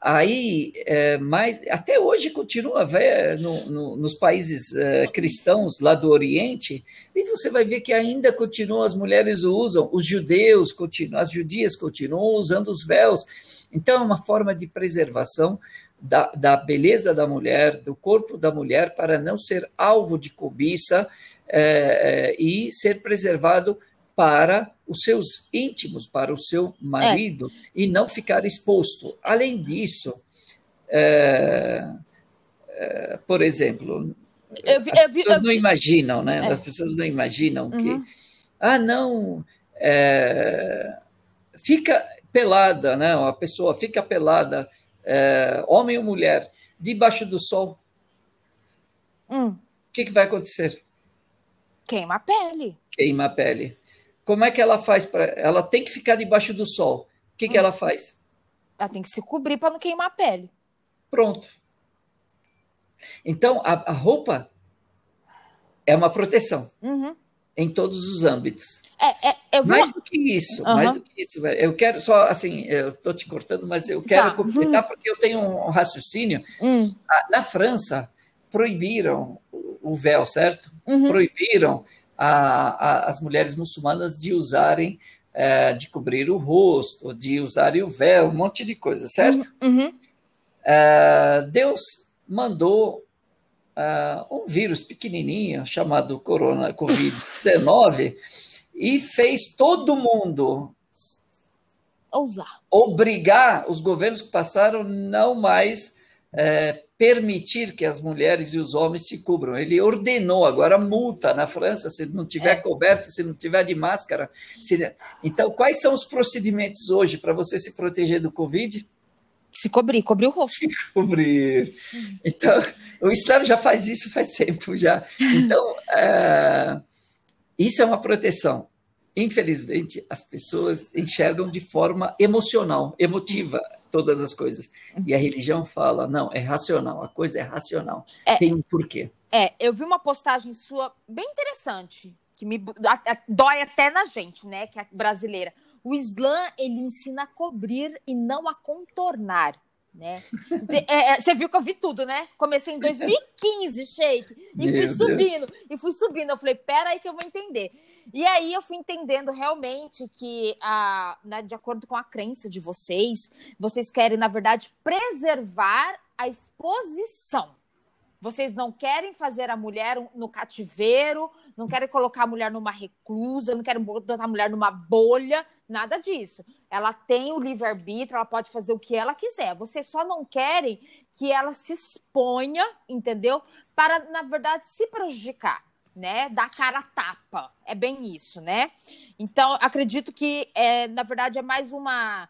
Aí, é, mas até hoje continua ver no, no, nos países é, cristãos lá do Oriente, e você vai ver que ainda continuam, as mulheres usam, os judeus continuam, as judias continuam usando os véus. Então, é uma forma de preservação da, da beleza da mulher, do corpo da mulher, para não ser alvo de cobiça é, é e ser preservado para os seus íntimos, para o seu marido, é. e não ficar exposto. Além disso, é, é, por exemplo, eu vi, as pessoas não imaginam, né? É. As pessoas não imaginam uhum. que, ah, não, fica pelada, né? A pessoa fica pelada, é, homem ou mulher, debaixo do sol. Hum. O que, que vai acontecer? Queima a pele. Queima a pele. Como é que ela faz para. Ela tem que ficar debaixo do sol. O que, hum. que ela faz? Ela tem que se cobrir para não queimar a pele. Pronto. Então, a, a roupa é uma proteção uhum. em todos os âmbitos. É, é, eu mais do que isso, uhum. mais do que isso. Eu quero só, assim, eu estou te cortando, mas eu quero tá. completar uhum. porque eu tenho um raciocínio. Hum. Na França, proibiram o véu, certo? Uhum. Proibiram a, a, as mulheres muçulmanas de usarem, é, de cobrir o rosto, de usarem o véu, um monte de coisa, certo? Uhum. É, Deus mandou é, um vírus pequenininho chamado corona Covid-19 e fez todo mundo ousar obrigar os governos que passaram não mais é, permitir que as mulheres e os homens se cubram. Ele ordenou agora multa na França se não tiver é. coberto, se não tiver de máscara. Se... Então, quais são os procedimentos hoje para você se proteger do Covid? Se cobrir, cobrir o rosto. Se cobrir. Então, o Islã já faz isso faz tempo já. Então, é... isso é uma proteção infelizmente, as pessoas enxergam de forma emocional, emotiva, todas as coisas. E a religião fala: não, é racional, a coisa é racional, é, tem um porquê. É, eu vi uma postagem sua bem interessante, que me dói até na gente, né, que é brasileira. O Islã, ele ensina a cobrir e não a contornar né? É, é, você viu que eu vi tudo, né? Comecei em 2015, Sheik, e Meu fui subindo, Deus. e fui subindo. Eu falei, pera aí que eu vou entender. E aí eu fui entendendo realmente que, a, né, de acordo com a crença de vocês, vocês querem, na verdade, preservar a exposição. Vocês não querem fazer a mulher no cativeiro, não querem colocar a mulher numa reclusa, não querem botar a mulher numa bolha, nada disso. Ela tem o livre-arbítrio, ela pode fazer o que ela quiser. Vocês só não querem que ela se exponha, entendeu? Para, na verdade, se prejudicar, né? Dar cara a tapa. É bem isso, né? Então, acredito que, é, na verdade, é mais uma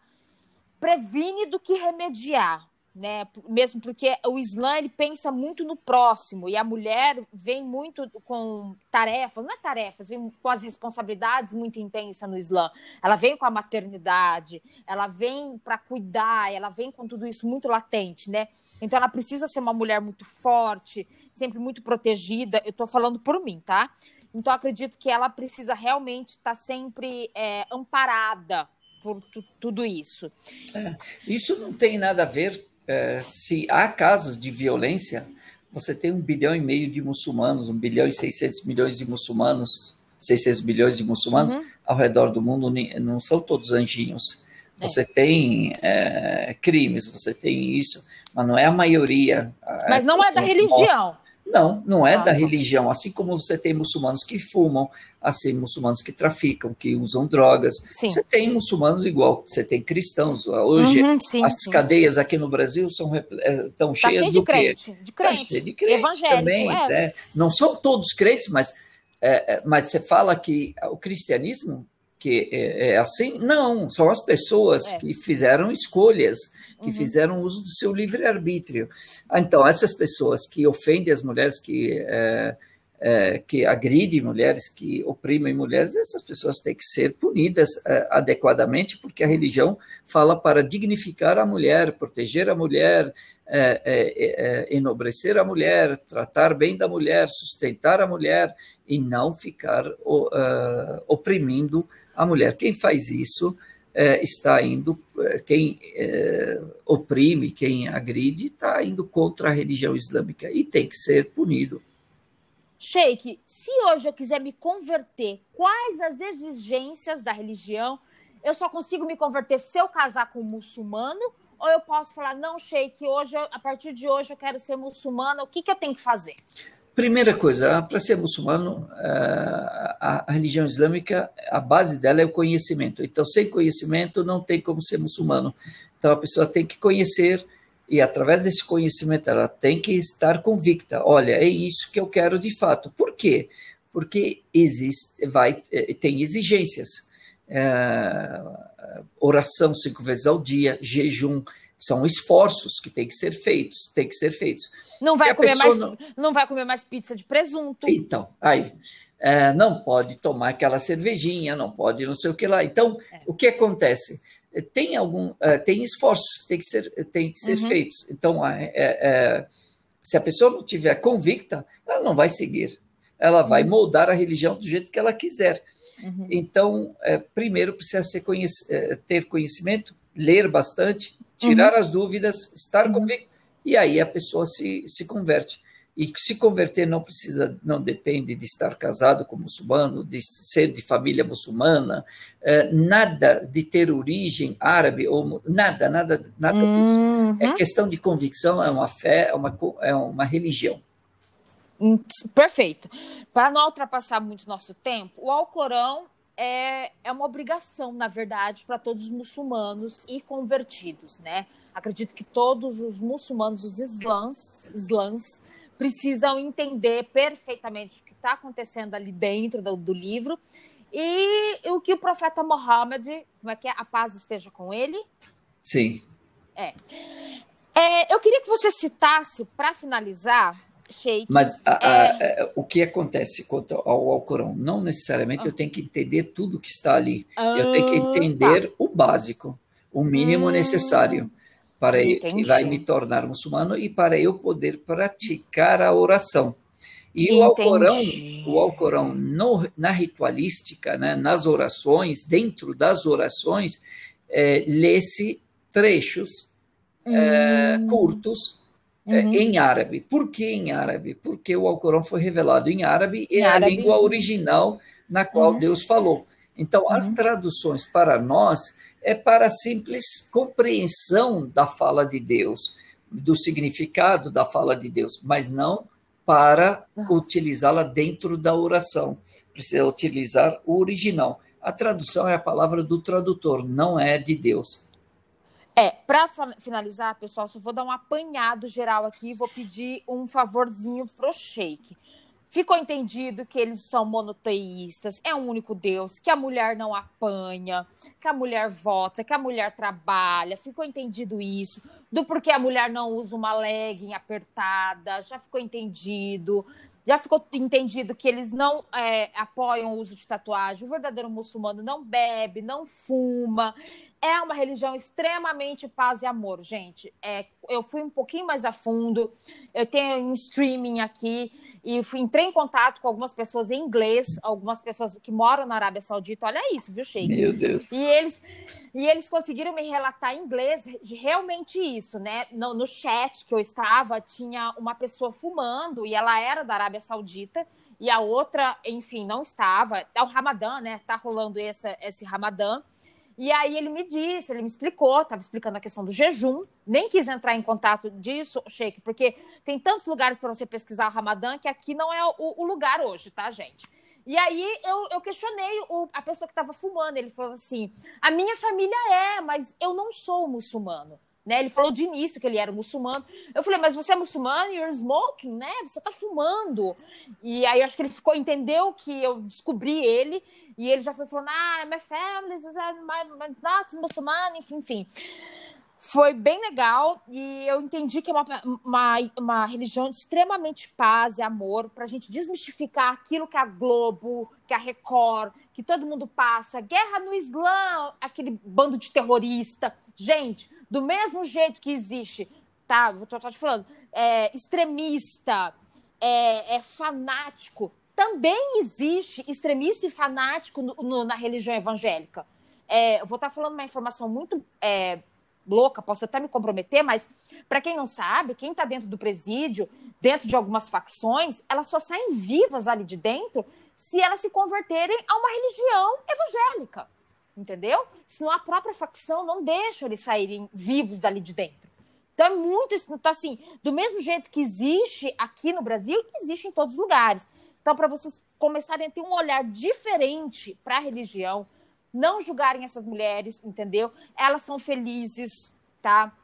previne do que remediar, né? Mesmo porque o Islã ele pensa muito no próximo e a mulher vem muito com tarefas, não é tarefas, vem com as responsabilidades muito intensas no Islã. Ela vem com a maternidade, ela vem para cuidar, ela vem com tudo isso muito latente, né? Então ela precisa ser uma mulher muito forte, sempre muito protegida. Eu estou falando por mim, tá? Então acredito que ela precisa realmente estar tá sempre é, amparada por tudo isso. É, isso não tem nada a ver é, se há casos de violência, você tem um bilhão e meio de muçulmanos, um bilhão e 600 milhões de muçulmanos, 600 milhões de muçulmanos uhum. ao redor do mundo, não são todos anjinhos. É. Você é. tem é, crimes, você tem isso, mas não é a maioria. Mas não é da religião. Não, não é ah, da religião. Assim como você tem muçulmanos que fumam, assim, muçulmanos que traficam, que usam drogas. Sim. Você tem muçulmanos igual, você tem cristãos. Hoje, uhum, sim, as sim. cadeias aqui no Brasil são estão tá cheias cheio do de crente, quê? de crente, tá de crente evangélico. Também, é. né? Não são todos crentes, mas, é, mas você fala que o cristianismo que é, é assim? Não, são as pessoas é. que fizeram escolhas que uhum. fizeram uso do seu livre-arbítrio. Então, essas pessoas que ofendem as mulheres, que, é, é, que agridem mulheres, que oprimem mulheres, essas pessoas têm que ser punidas é, adequadamente, porque a religião fala para dignificar a mulher, proteger a mulher, é, é, é, enobrecer a mulher, tratar bem da mulher, sustentar a mulher e não ficar uh, oprimindo a mulher. Quem faz isso é, está indo, é, quem é, oprime, quem agride, está indo contra a religião islâmica e tem que ser punido. Sheik, se hoje eu quiser me converter, quais as exigências da religião? Eu só consigo me converter se eu casar com um muçulmano? Ou eu posso falar, não, Sheik, hoje, a partir de hoje eu quero ser muçulmana, o que, que eu tenho que fazer? Primeira coisa, para ser muçulmano, eh, a, religião islâmica, a base dela é o conhecimento. Então, sem conhecimento, não tem como ser muçulmano. Então, a pessoa tem que conhecer e, através desse conhecimento, ela tem que estar convicta. Olha, é isso que eu quero de fato. Por quê? Porque existe, vai, eh, tem exigências. É, oração cinco vezes ao dia, jejum, são esforços que têm que ser feitos, têm que ser feitos. Não vai, comer mais, não... não... vai comer mais pizza de presunto. Então, aí, é, não pode tomar aquela cervejinha, não pode não sei o que lá. Então, é. o que acontece? Tem algum, é, tem esforços que têm que ser, tem que ser uhum. feitos. Então, é, é, se a pessoa não tiver convicta, ela não vai seguir. Ela vai uhum. moldar a religião do jeito que ela quiser. Uhum. Então, é, primeiro precisa conhec ter conhecimento, ler bastante, tirar uhum. as dúvidas, estar uhum. convicto, e aí a pessoa se, se converte. E se converter não precisa, não depende de estar casado com muçulmano, de ser de família muçulmana, é, nada de ter origem árabe ou nada, nada, nada uhum. disso. É questão de convicção, é uma fé, é uma, é uma religião. Hum, perfeito. Para não ultrapassar muito nosso tempo, o Alcorão é, é uma obrigação, na verdade, para todos os muçulmanos e convertidos, né? Acredito que todos os muçulmanos, os islãs, islãs precisam entender perfeitamente o que está acontecendo ali dentro do, do, livro e o que o profeta Mohammed, como é que é? A paz esteja com ele? Sim. É. é eu queria que você citasse, para finalizar, Sheik. Mas a, a, é... a, o que acontece quanto ao Alcorão? Não necessariamente ah. eu tenho que entender tudo que está ali. Ah, eu tenho que ah, entender tá. o básico, o mínimo hum, necessário para entendi. que vai me tornar muçulmano e para eu poder praticar a oração. E o Alcorão, o Alcorão no, na ritualística, né, nas orações, dentro das orações, é, lê-se trechos é, hum. curtos é, uhum. em árabe. Por que em árabe? Porque o Alcorão foi revelado em árabe e é a língua original na qual uhum. Deus falou. Então, uhum. as traduções para nós é para simples compreensão da fala de Deus, do significado da fala de Deus, mas não para utilizá-la dentro da oração. Precisa utilizar o original. A tradução é a palavra do tradutor, não é de Deus. É, para finalizar, pessoal, só vou dar um apanhado geral aqui, vou pedir um favorzinho pro Sheik. Ficou entendido que eles são monoteístas, é um único Deus, que a mulher não apanha, que a mulher vota, que a mulher trabalha. Ficou entendido isso, do porquê a mulher não usa uma legging apertada, já ficou entendido. Já ficou entendido que eles não é, apoiam o uso de tatuagem. O verdadeiro muçulmano não bebe, não fuma. É uma religião extremamente paz e amor, gente. É, eu fui um pouquinho mais a fundo. Eu tenho um streaming aqui e fui, entrei em contato com algumas pessoas em inglês, algumas pessoas que moram na Arábia Saudita. Olha isso, viu, Sheik? Meu Deus. E eles, e eles conseguiram me relatar em inglês realmente isso, né? No, no chat que eu estava, tinha uma pessoa fumando e ela era da Arábia Saudita e a outra, enfim, não estava. É o Ramadã, né? Tá rolando esse, esse Ramadã. E aí ele me disse, ele me explicou, estava explicando a questão do jejum, nem quis entrar em contato disso, Sheik, porque tem tantos lugares para você pesquisar o Ramadã que aqui não é o, o lugar hoje, tá, gente? E aí eu, eu questionei o, a pessoa que estava fumando, ele falou assim, a minha família é, mas eu não sou muçulmano. Né? Ele falou de início que ele era muçulmano. Eu falei, mas você é muçulmano? You're smoking, né? Você está fumando. E aí acho que ele ficou, entendeu que eu descobri ele e ele já foi falando, ah, my family is not muçulmano, enfim, enfim. Foi bem legal e eu entendi que é uma, uma, uma religião de extremamente paz e amor para a gente desmistificar aquilo que a Globo, que a Record, que todo mundo passa. Guerra no Islã, aquele bando de terrorista. Gente, do mesmo jeito que existe, tá? Vou tô te falando, é, extremista, é, é fanático também existe extremista e fanático no, no, na religião evangélica. É, eu vou estar falando uma informação muito é, louca, posso até me comprometer, mas para quem não sabe, quem está dentro do presídio, dentro de algumas facções, elas só saem vivas ali de dentro se elas se converterem a uma religião evangélica. Entendeu? Senão a própria facção não deixa eles saírem vivos dali de dentro. Então é muito. Então, assim, do mesmo jeito que existe aqui no Brasil, existe em todos os lugares. Então, para vocês começarem a ter um olhar diferente para a religião, não julgarem essas mulheres, entendeu? Elas são felizes, tá?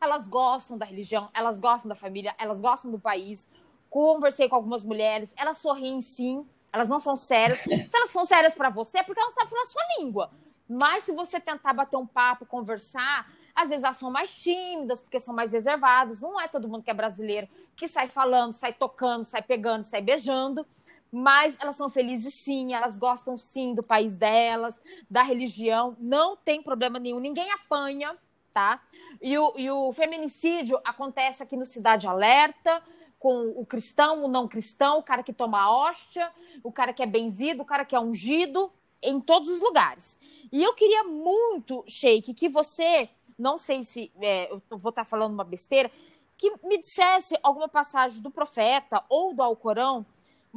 Elas gostam da religião, elas gostam da família, elas gostam do país. Conversei com algumas mulheres, elas sorriem sim, elas não são sérias. se elas são sérias para você, é porque elas sabem falar a sua língua. Mas se você tentar bater um papo, conversar, às vezes elas são mais tímidas, porque são mais reservadas. Não é todo mundo que é brasileiro que sai falando, sai tocando, sai pegando, sai beijando mas elas são felizes sim, elas gostam sim do país delas, da religião, não tem problema nenhum, ninguém apanha, tá? E o, e o feminicídio acontece aqui no Cidade Alerta, com o cristão, o não cristão, o cara que toma hóstia, o cara que é benzido, o cara que é ungido, em todos os lugares. E eu queria muito, Sheik, que você, não sei se é, eu vou estar falando uma besteira, que me dissesse alguma passagem do profeta ou do Alcorão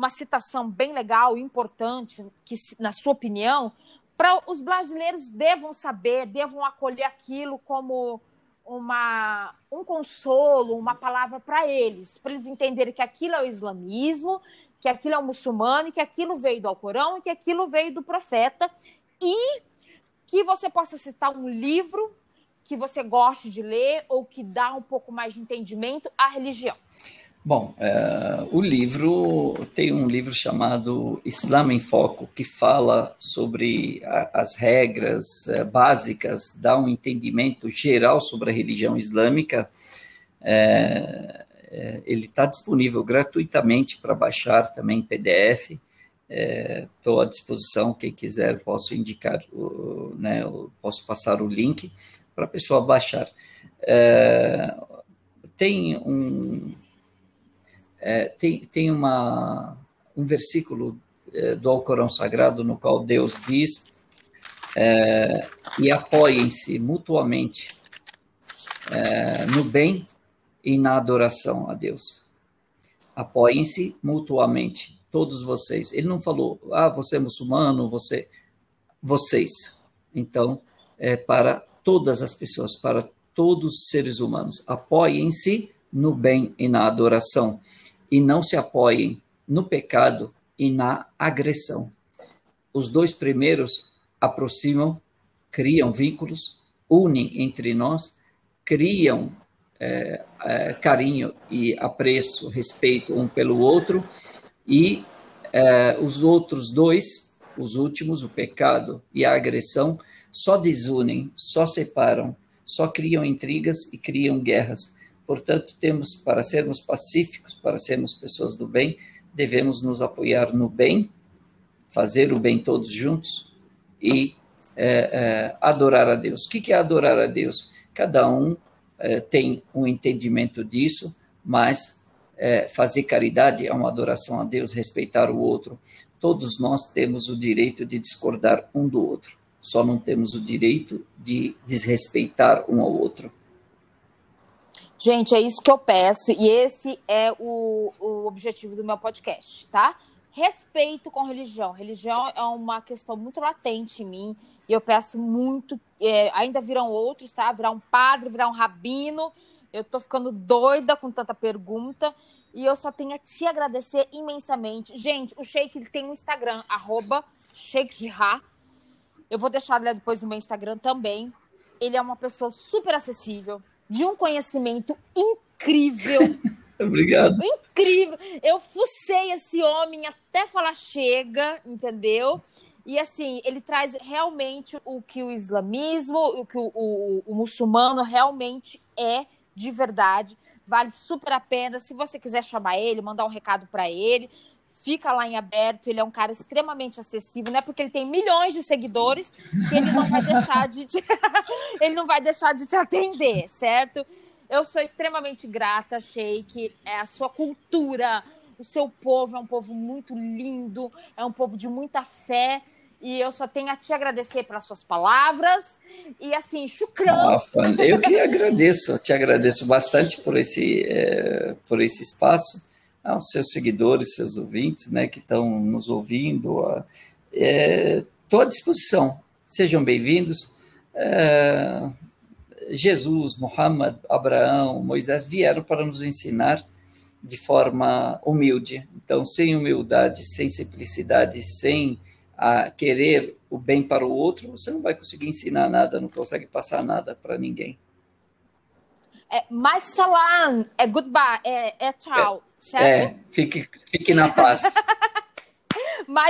uma citação bem legal, importante, que, na sua opinião, para os brasileiros devam saber, devam acolher aquilo como uma, um consolo, uma palavra para eles, para eles entenderem que aquilo é o islamismo, que aquilo é o muçulmano, que aquilo veio do Alcorão e que aquilo veio do profeta, e que você possa citar um livro que você goste de ler ou que dá um pouco mais de entendimento à religião. Bom, é, o livro tem um livro chamado Islã em Foco, que fala sobre a, as regras é, básicas, dá um entendimento geral sobre a religião islâmica. É, é ele está disponível gratuitamente para baixar também em PDF. Estou à disposição, quem quiser, posso indicar, o, né, posso passar o link para a pessoa baixar. É, tem um, É, tem tem uma, um versículo é, do Alcorão Sagrado no qual Deus diz é, e apoiem-se mutuamente é, no bem e na adoração a Deus. Apoiem-se mutuamente, todos vocês. Ele não falou, ah, você é muçulmano, você. Vocês. Então, é para todas as pessoas, para todos os seres humanos. Apoiem-se no bem e na adoração. E não se apoiem no pecado e na agressão. Os dois primeiros aproximam, criam vínculos, unem entre nós, criam é, é, carinho e apreço, respeito um pelo outro, e é, os outros dois, os últimos, o pecado e a agressão, só desunem, só separam, só criam intrigas e criam guerras. Portanto, temos, para sermos pacíficos, para sermos pessoas do bem, devemos nos apoiar no bem, fazer o bem todos juntos e é, é, adorar a Deus. O que é adorar a Deus? Cada um é, tem um entendimento disso, mas fazer caridade é uma adoração a Deus, respeitar o outro. Todos nós temos o direito de discordar um do outro, só não temos o direito de desrespeitar um ao outro. Gente, é isso que eu peço e esse é o, o objetivo do meu podcast, tá? Respeito com religião. Religião é uma questão muito latente em mim e eu peço muito. É, ainda virão outros, tá? Virar um padre, virar um rabino. Eu tô ficando doida com tanta pergunta. E eu só tenho a te agradecer imensamente. Gente, o Sheik ele tem um Instagram, arroba Eu vou deixar depois no meu Instagram também. Ele é uma pessoa super acessível, de um conhecimento incrível. Obrigado. Incrível. Eu fucei esse homem até falar chega, entendeu? E assim, ele traz realmente o que o islamismo, o que o, o, o muçulmano realmente é de verdade. Vale super a pena. Se você quiser chamar ele, mandar um recado para ele, fica lá em aberto. Ele é um cara extremamente acessível, não é porque ele tem milhões de seguidores que ele não vai deixar de te... ele não vai deixar de te atender, certo? Eu sou extremamente grata, Sheik. É a sua cultura, o seu povo é um povo muito lindo, é um povo de muita fé. E eu só tenho a te agradecer pelas suas palavras. E assim, chucrão. Eu que agradeço, te agradeço bastante por esse, é, por esse espaço. Aos seus seguidores, seus ouvintes, né, que estão nos ouvindo. Estou é, à disposição. Sejam bem-vindos. É, Jesus, Muhammad, Abraão, Moisés vieram para nos ensinar de forma humilde. Então, sem humildade, sem simplicidade, sem a querer o bem para o outro, você não vai conseguir ensinar nada, não consegue passar nada para ninguém. É, mas salam é goodbye, é, é tchau, é, certo? É, fique, fique na paz. mas